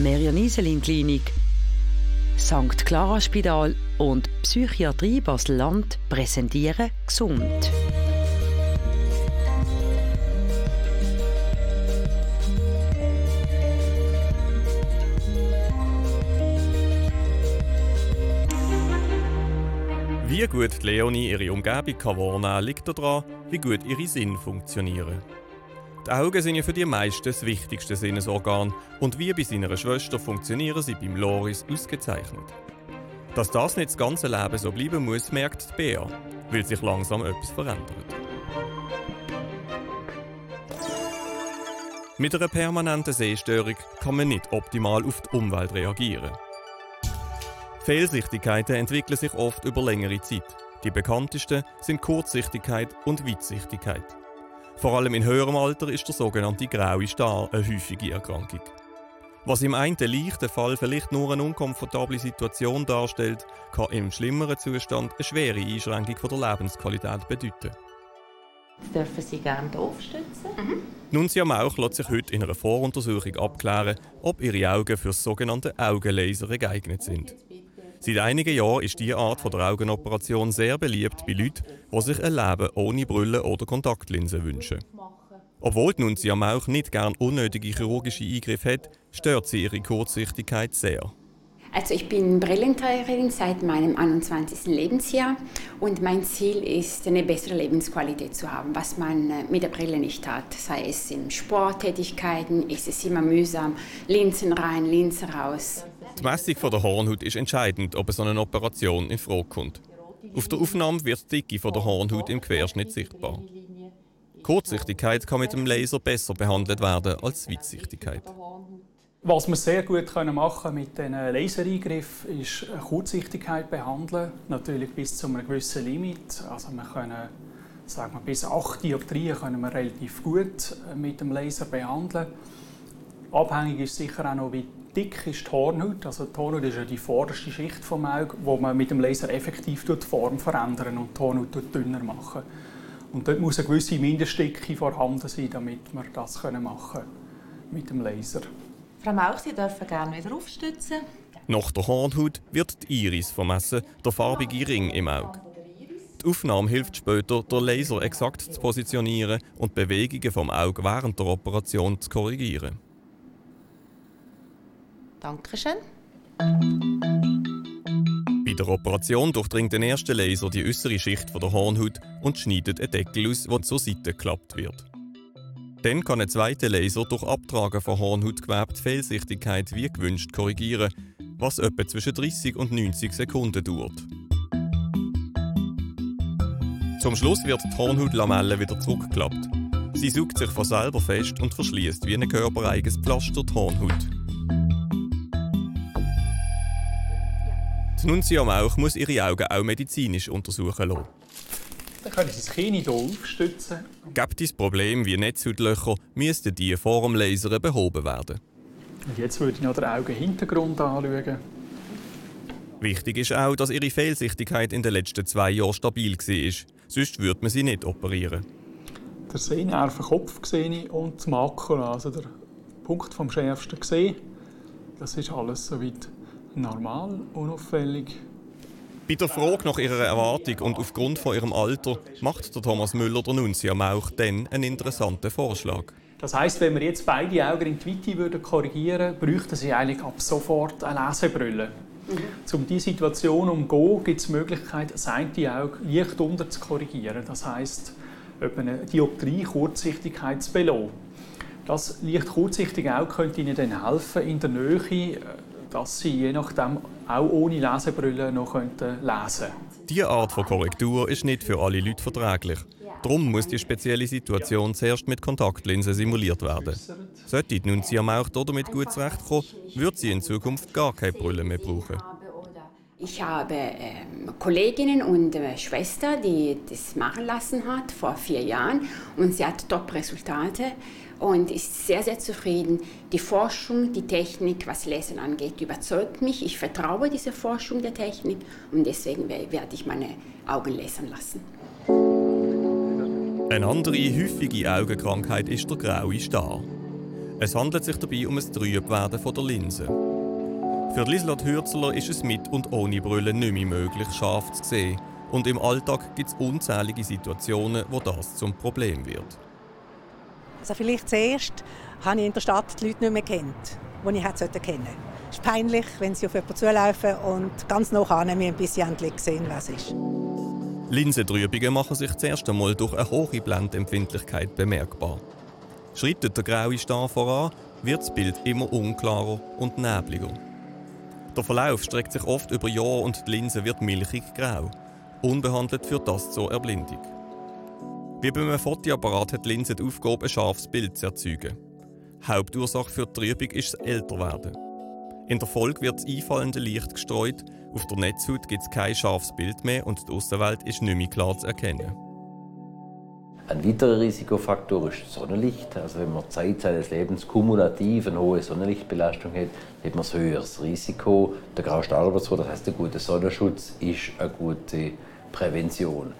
Merian Iselin Klinik, St. Clara Spital und Psychiatrie Basel-Land präsentieren gesund. Wie gut Leonie ihre Umgebung kann wahrnehmen liegt daran, wie gut ihre Sinne funktionieren. Die Augen sind ja für die meisten das wichtigste Sinnesorgan und wie bei seiner Schwester funktionieren sie beim Loris ausgezeichnet. Dass das nicht das ganze Leben so bleiben muss, merkt Bea, weil sich langsam etwas verändert. Mit einer permanenten Sehstörung kann man nicht optimal auf die Umwelt reagieren. Fehlsichtigkeiten entwickeln sich oft über längere Zeit. Die bekanntesten sind Kurzsichtigkeit und Weitsichtigkeit. Vor allem in höherem Alter ist der sogenannte graue Star eine häufige Erkrankung. Was im einen leichten Fall vielleicht nur eine unkomfortable Situation darstellt, kann im schlimmeren Zustand eine schwere Einschränkung von der Lebensqualität bedeuten. Dürfen Sie gerne aufstützen. Mhm. Nunzia Mauch lässt sich heute in einer Voruntersuchung abklären, ob ihre Augen für das sogenannte Augenlaser geeignet sind. Seit einigen Jahren ist diese Art der Augenoperation sehr beliebt bei Leuten, die sich ein Leben ohne Brille oder Kontaktlinsen wünschen. Obwohl Nunzia Mauch nicht gern unnötige chirurgische Eingriffe hat, stört sie ihre Kurzsichtigkeit sehr. Also ich bin Brillenträgerin seit meinem 21. Lebensjahr und mein Ziel ist, eine bessere Lebensqualität zu haben, was man äh, mit der Brille nicht hat. Sei es in Sporttätigkeiten, ist es immer mühsam, Linsen rein, Linsen raus. Die Messung der Hornhaut ist entscheidend, ob so eine Operation in Frage kommt. Auf der Aufnahme wird die Dicke der Hornhaut im Querschnitt sichtbar. Kurzsichtigkeit kann mit dem Laser besser behandelt werden als Weitsichtigkeit. Was wir sehr gut machen können mit diesen Lasereingriffen ist Kurzsichtigkeit behandeln, natürlich bis zu einem gewissen Limit. Also wir können, sagen wir, bis 8 Dioptrien können wir relativ gut mit dem Laser behandeln. Abhängig ist sicher auch noch, wie dick ist die Hornhaut. Also die Hornhaut ist ja die vorderste Schicht vom Auge, wo man mit dem Laser effektiv die Form verändern und die Hornhaut dünner machen. Und dort muss eine gewisse Mindestdicke vorhanden sein, damit wir das machen können mit dem Laser. Frau Mauch, Sie dürfen gerne wieder aufstützen. Nach der Hornhaut wird die Iris vermessen, der farbige Ring im Auge. Die Aufnahme hilft später, den Laser exakt zu positionieren und Bewegungen vom Auge während der Operation zu korrigieren. Dankeschön. Bei der Operation durchdringt der erste Laser die äußere Schicht der Hornhaut und schneidet einen Deckel aus, der zur Seite geklappt wird. Dann kann ein zweiter Laser durch Abtragen von Hornhautgewebe die Fehlsichtigkeit wie gewünscht korrigieren, was etwa zwischen 30 und 90 Sekunden dauert. Zum Schluss wird die Hornhautlamelle wieder zurückgeklappt. Sie sucht sich von selber fest und verschließt wie ein körpereigenes Pflaster die Hornhaut. Die Nunzia Mauch muss ihre Augen auch medizinisch untersuchen lassen. Dann können Sie das Kinn hier aufstützen. Gibt es Probleme wie Netzhautlöcher, müssten die vor dem Laser behoben werden. Und jetzt würde ich noch den Augenhintergrund anschauen. Wichtig ist auch, dass ihre Fehlsichtigkeit in den letzten zwei Jahren stabil war. Sonst würde man sie nicht operieren. Der Sehnervenkopf sehe ich und das Makula, also der Punkt vom schärfsten gesehen. Das ist alles soweit normal, unauffällig. Bei der Frage nach ihrer Erwartung und aufgrund von ihrem Alter macht der Thomas Müller der Nunzia Mauch dann einen interessanten Vorschlag. Das heißt, wenn wir jetzt beide Augen in die Weite würden korrigieren würden, bräuchten sie eigentlich ab sofort eine Lesebrille. Mhm. Um diese Situation umzugehen, gibt es die Möglichkeit, das eine Auge leicht unter zu korrigieren. Das heisst, eine Dioptrie, Kurzsichtigkeit zu belassen. Das leicht kurzsichtige Auge könnte Ihnen dann helfen, in der Nähe dass sie je nachdem auch ohne Lesebrille noch lesen könnten. Diese Art von Korrektur ist nicht für alle Leute verträglich. Darum muss die spezielle Situation zuerst mit Kontaktlinsen simuliert werden. Sollte die Nunzia Mauch damit gut zurechtkommen, wird sie in Zukunft gar keine Brille mehr brauchen. Ich habe äh, Kolleginnen und äh, Schwester, die das machen lassen hat vor vier Jahren und sie hat Top-Resultate und ist sehr, sehr zufrieden. Die Forschung, die Technik, was Lesen angeht, überzeugt mich. Ich vertraue dieser Forschung der Technik und deswegen werde ich meine Augen lesen lassen. Eine andere häufige Augenkrankheit ist der graue Star. Es handelt sich dabei um ein Trübwerden der Linse. Für Liselot Hürzeler ist es mit und ohne Brille nicht mehr möglich, scharf zu sehen. Und im Alltag gibt es unzählige Situationen, wo das zum Problem wird. Also vielleicht zuerst habe ich in der Stadt die Leute nicht mehr kennt, die ich hätte kennen sollte. Es ist peinlich, wenn sie auf jemanden zulaufen und ganz nah mir ein bisschen sehen, was ist. Linsentrübungen machen sich zuerst einmal durch eine hohe Blendempfindlichkeit bemerkbar. Schreitet der graue Star voran, wird das Bild immer unklarer und nebliger. Der Verlauf streckt sich oft über Jahre und die Linse wird milchig grau. Unbehandelt führt das zur Erblindung. Wie bei einem Fotoapparat hat Linse die Aufgabe, ein scharfes Bild zu erzeugen. Hauptursache für die Trübung ist das Älterwerden. In der Folge wird das einfallende Licht gestreut, auf der Netzhaut gibt es kein scharfes Bild mehr und die Außenwelt ist nicht mehr klar zu erkennen. Ein weiterer Risikofaktor ist Sonnenlicht. Also wenn man Zeit seines Lebens kumulativ eine hohe Sonnenlichtbelastung hat, hat man ein höheres Risiko. Der graue Stahlarbeit, das heißt, der gute Sonnenschutz ist eine gute Prävention.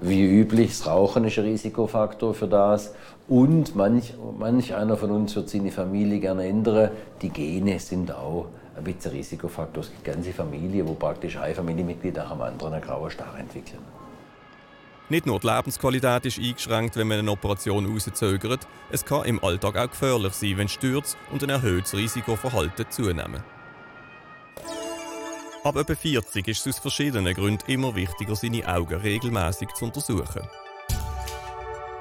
Wie üblich, das Rauchen ist ein Risikofaktor für das. Und manch, manch einer von uns wird seine Familie gerne ändern. Die Gene sind auch ein bisschen Risikofaktor. Es gibt ganze Familien, wo praktisch ein Familienmitglied nach dem anderen einen grauen Star entwickeln. Nicht nur die Lebensqualität ist eingeschränkt, wenn man eine Operation rauszögert, es kann im Alltag auch gefährlich sein, wenn Stürze und ein erhöhtes Risikoverhalten zunehmen. Ab etwa 40 ist es aus verschiedenen Gründen immer wichtiger, seine Augen regelmäßig zu untersuchen.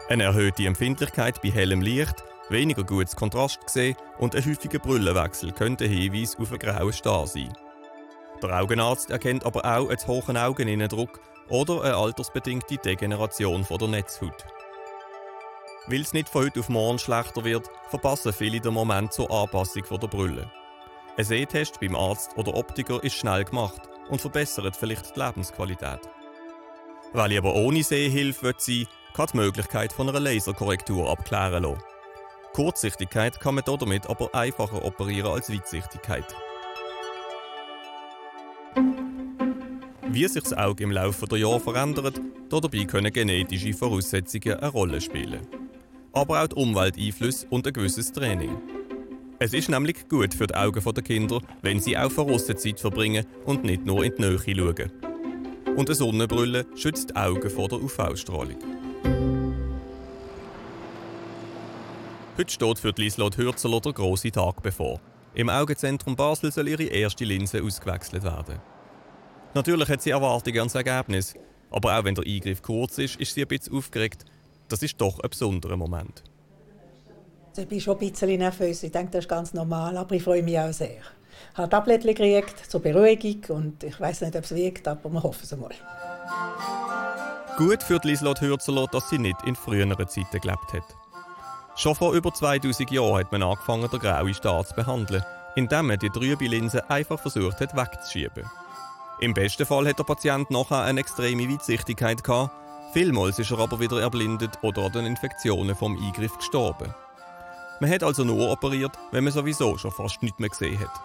Eine erhöhte Empfindlichkeit bei hellem Licht, weniger gutes Kontrast gesehen und ein häufiger Brüllenwechsel könnte Hinweis auf einen grauen Star sein. Der Augenarzt erkennt aber auch einen hohen Augeninnendruck oder eine altersbedingte Degeneration der Netzhaut. Weil es nicht von heute auf morgen schlechter wird, verpassen viele den Moment zur Anpassung der Brille. Ein Sehtest beim Arzt oder Optiker ist schnell gemacht und verbessert vielleicht die Lebensqualität. Weil ich aber ohne Sehhilfe sein kann die Möglichkeit von einer Laserkorrektur abklären lassen. Kurzsichtigkeit kann man damit aber einfacher operieren als Weitsichtigkeit. Wie sich das Auge im Laufe der Jahre verändert, dabei können genetische Voraussetzungen eine Rolle spielen. Aber auch die Umwelteinflüsse und ein gewisses Training. Es ist nämlich gut für die Augen der Kinder, wenn sie auch Zeit verbringen und nicht nur in die Nähe schauen. Und eine Sonnenbrille schützt die Augen vor der UV-Strahlung. Heute steht für Lieslot Hürzeler der grosse Tag bevor. Im Augenzentrum Basel soll ihre erste Linse ausgewechselt werden. Natürlich hat sie Erwartungen ans Ergebnis, aber auch wenn der Eingriff kurz ist, ist sie ein bisschen aufgeregt. Das ist doch ein besonderer Moment. Ich bin schon ein bisschen nervös. Ich denke, das ist ganz normal, aber ich freue mich auch sehr. Ich habe Tabletten gekriegt zur Beruhigung und ich weiß nicht, ob es wirkt, aber wir hoffen es mal. Gut für Lieslot Hürzeler, dass sie nicht in früheren Zeiten gelebt hat. Schon vor über 2000 Jahren hat man angefangen, den grauen Star zu behandeln, indem man die trübe Linse einfach versucht hat wegzuschieben. Im besten Fall hat der Patient nachher eine extreme Weitsichtigkeit gehabt, vielmals ist er aber wieder erblindet oder an den Infektionen vom Eingriff gestorben. Man hat also nur operiert, wenn man sowieso schon fast nichts mehr gesehen hat.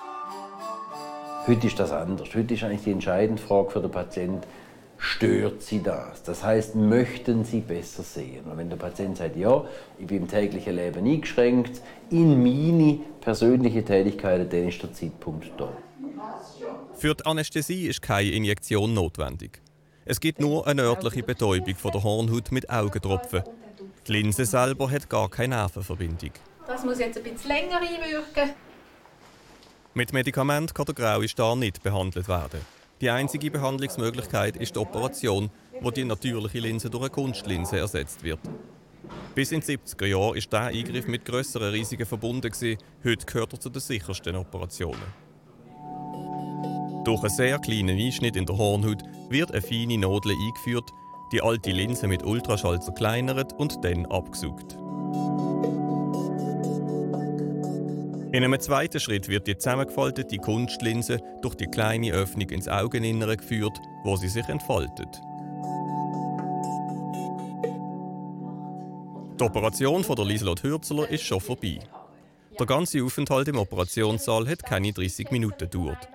Heute ist das anders. Heute ist eigentlich die entscheidende Frage für den Patienten, stört Sie das? Das heißt, möchten Sie besser sehen? Und wenn der Patient sagt, ja, ich bin im täglichen Leben eingeschränkt, in meine persönliche Tätigkeiten, dann ist der Zeitpunkt da. Für die Anästhesie ist keine Injektion notwendig. Es gibt nur eine örtliche Betäubung von der Hornhaut mit Augentropfen. Die Linse selber hat gar keine Nervenverbindung. Das muss jetzt ein bisschen länger einwirken. Mit Medikament kann der graue Star nicht behandelt werden. Die einzige Behandlungsmöglichkeit ist die Operation, wo die natürliche Linse durch eine Kunstlinse ersetzt wird. Bis in den 70er Jahren war dieser Eingriff mit grösseren Risiken verbunden. Heute gehört er zu den sichersten Operationen. Durch einen sehr kleinen Einschnitt in der Hornhaut wird eine feine Nadel eingeführt, die alte Linse mit Ultraschall zerkleinert und dann abgesaugt. In einem zweiten Schritt wird die zusammengefaltete Kunstlinse durch die kleine Öffnung ins Augeninnere geführt, wo sie sich entfaltet. Die Operation von der Lieselot Hürzeler ist schon vorbei. Der ganze Aufenthalt im Operationssaal hat keine 30 Minuten gedauert.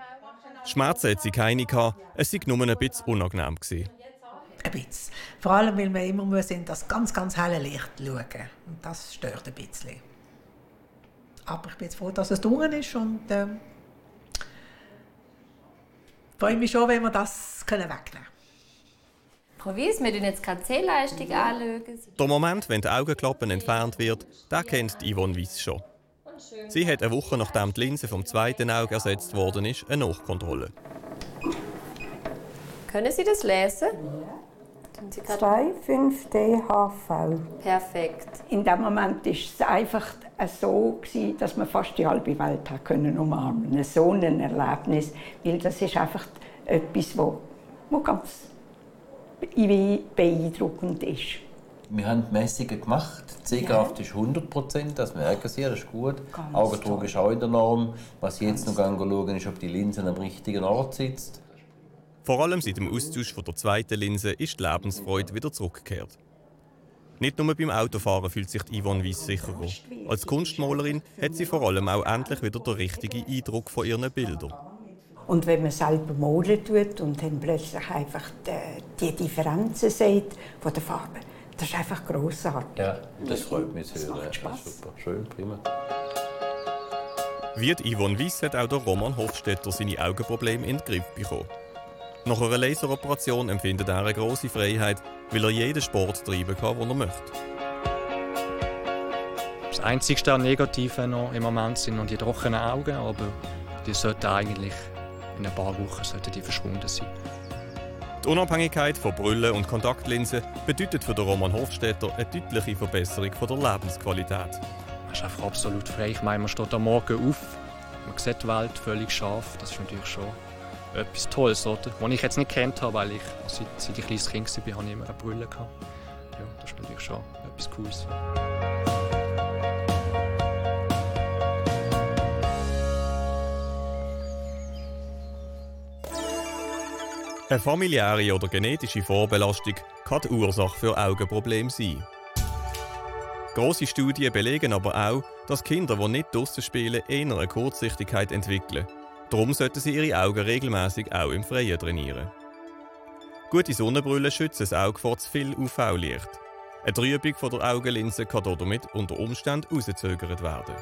Schmerzen hat sie keine gehabt, es war nur ein bisschen unangenehm. Gewesen. Ein bisschen. Vor allem, weil wir immer in das ganz, ganz helle Licht schauen Und das stört ein bisschen. Aber ich bin jetzt froh, dass es durch ist und ähm, freue mich schon, wenn wir das können wegnehmen können. Provis, wir tun jetzt keine C-Leistung ja. anschauen. Der Moment, wenn die Augenklappe entfernt wird, den kennt Yvonne Weiss schon. Sie hat eine Woche nachdem die Linse vom zweiten Auge ersetzt worden ist, eine Nachkontrolle. Können Sie das lesen? Ja. 25DHV. Perfekt. In dem Moment war es einfach so, gewesen, dass man fast die halbe Welt hat können umarmen konnte. So ein Erlebnis. Weil das ist einfach etwas, wo, wo ganz beeindruckend ist. Wir haben die Messungen gemacht. Die Sehkraft ja. ist 100 Prozent, das merken Sie, das ist gut. Augendruck ist auch in der Norm. Was ich jetzt noch schauen, ist, ob die Linse am richtigen Ort sitzt. Vor allem seit dem Austausch von der zweiten Linse ist die Lebensfreude wieder zurückgekehrt. Nicht nur beim Autofahren fühlt sich Yvonne Weiss sicherer. Als Kunstmalerin hat sie vor allem auch endlich wieder den richtigen Eindruck von ihren Bildern. Und wenn man selber malen tut und dann plötzlich einfach die, die Differenzen sieht von der Farbe, das ist einfach grossartig. Ja, das freut mich sehr. Das macht Super, schön, prima. Wie Yvonne Weiss hat auch der Roman Hofstetter seine Augenprobleme in den Griff bekommen. Nach einer Laseroperation empfindet er eine grosse Freiheit, weil er jeden Sport treiben kann, den er möchte. Das einzigste Negative noch im Moment sind noch die trockenen Augen, aber die sollten eigentlich in ein paar Wochen sollten die verschwunden sein. Die Unabhängigkeit von Brüllen und Kontaktlinsen bedeutet für den Roman Hofstetter eine deutliche Verbesserung der Lebensqualität. Man ist einfach absolut frei. Ich meine, man steht am Morgen auf, man sieht die Welt völlig scharf. Das ist natürlich schon etwas Tolles, oder? Was ich jetzt nicht kennt habe, weil ich seit, seit ich kleines Kind war, habe ich immer eine Brille gehabt. Ja, das ist natürlich schon etwas Cooles. Eine familiäre oder genetische Vorbelastung kann die Ursache für Augenprobleme sein. Grosse Studien belegen aber auch, dass Kinder, die nicht draussen spielen, eher eine Kurzsichtigkeit entwickeln Darum sollten sie ihre Augen regelmäßig auch im Freien trainieren. Gute Sonnenbrille schützen das Auge vor zu viel UV-Licht. Eine Trübung von der Augenlinse kann damit unter Umständen herausgezögert werden.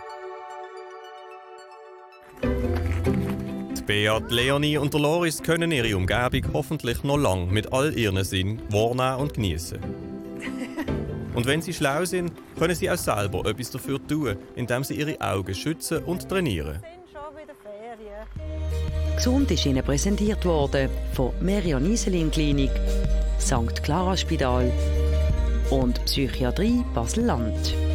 Die Beat, Leonie und der Loris können ihre Umgebung hoffentlich noch lange mit all ihren Sinnen wahrnehmen und genießen. Und wenn sie schlau sind, können sie auch selber etwas dafür tun, indem sie ihre Augen schützen und trainieren. Gesund ist Ihnen präsentiert worden von Merion Iselin Klinik, St. Clara Spital und Psychiatrie Basel-Land.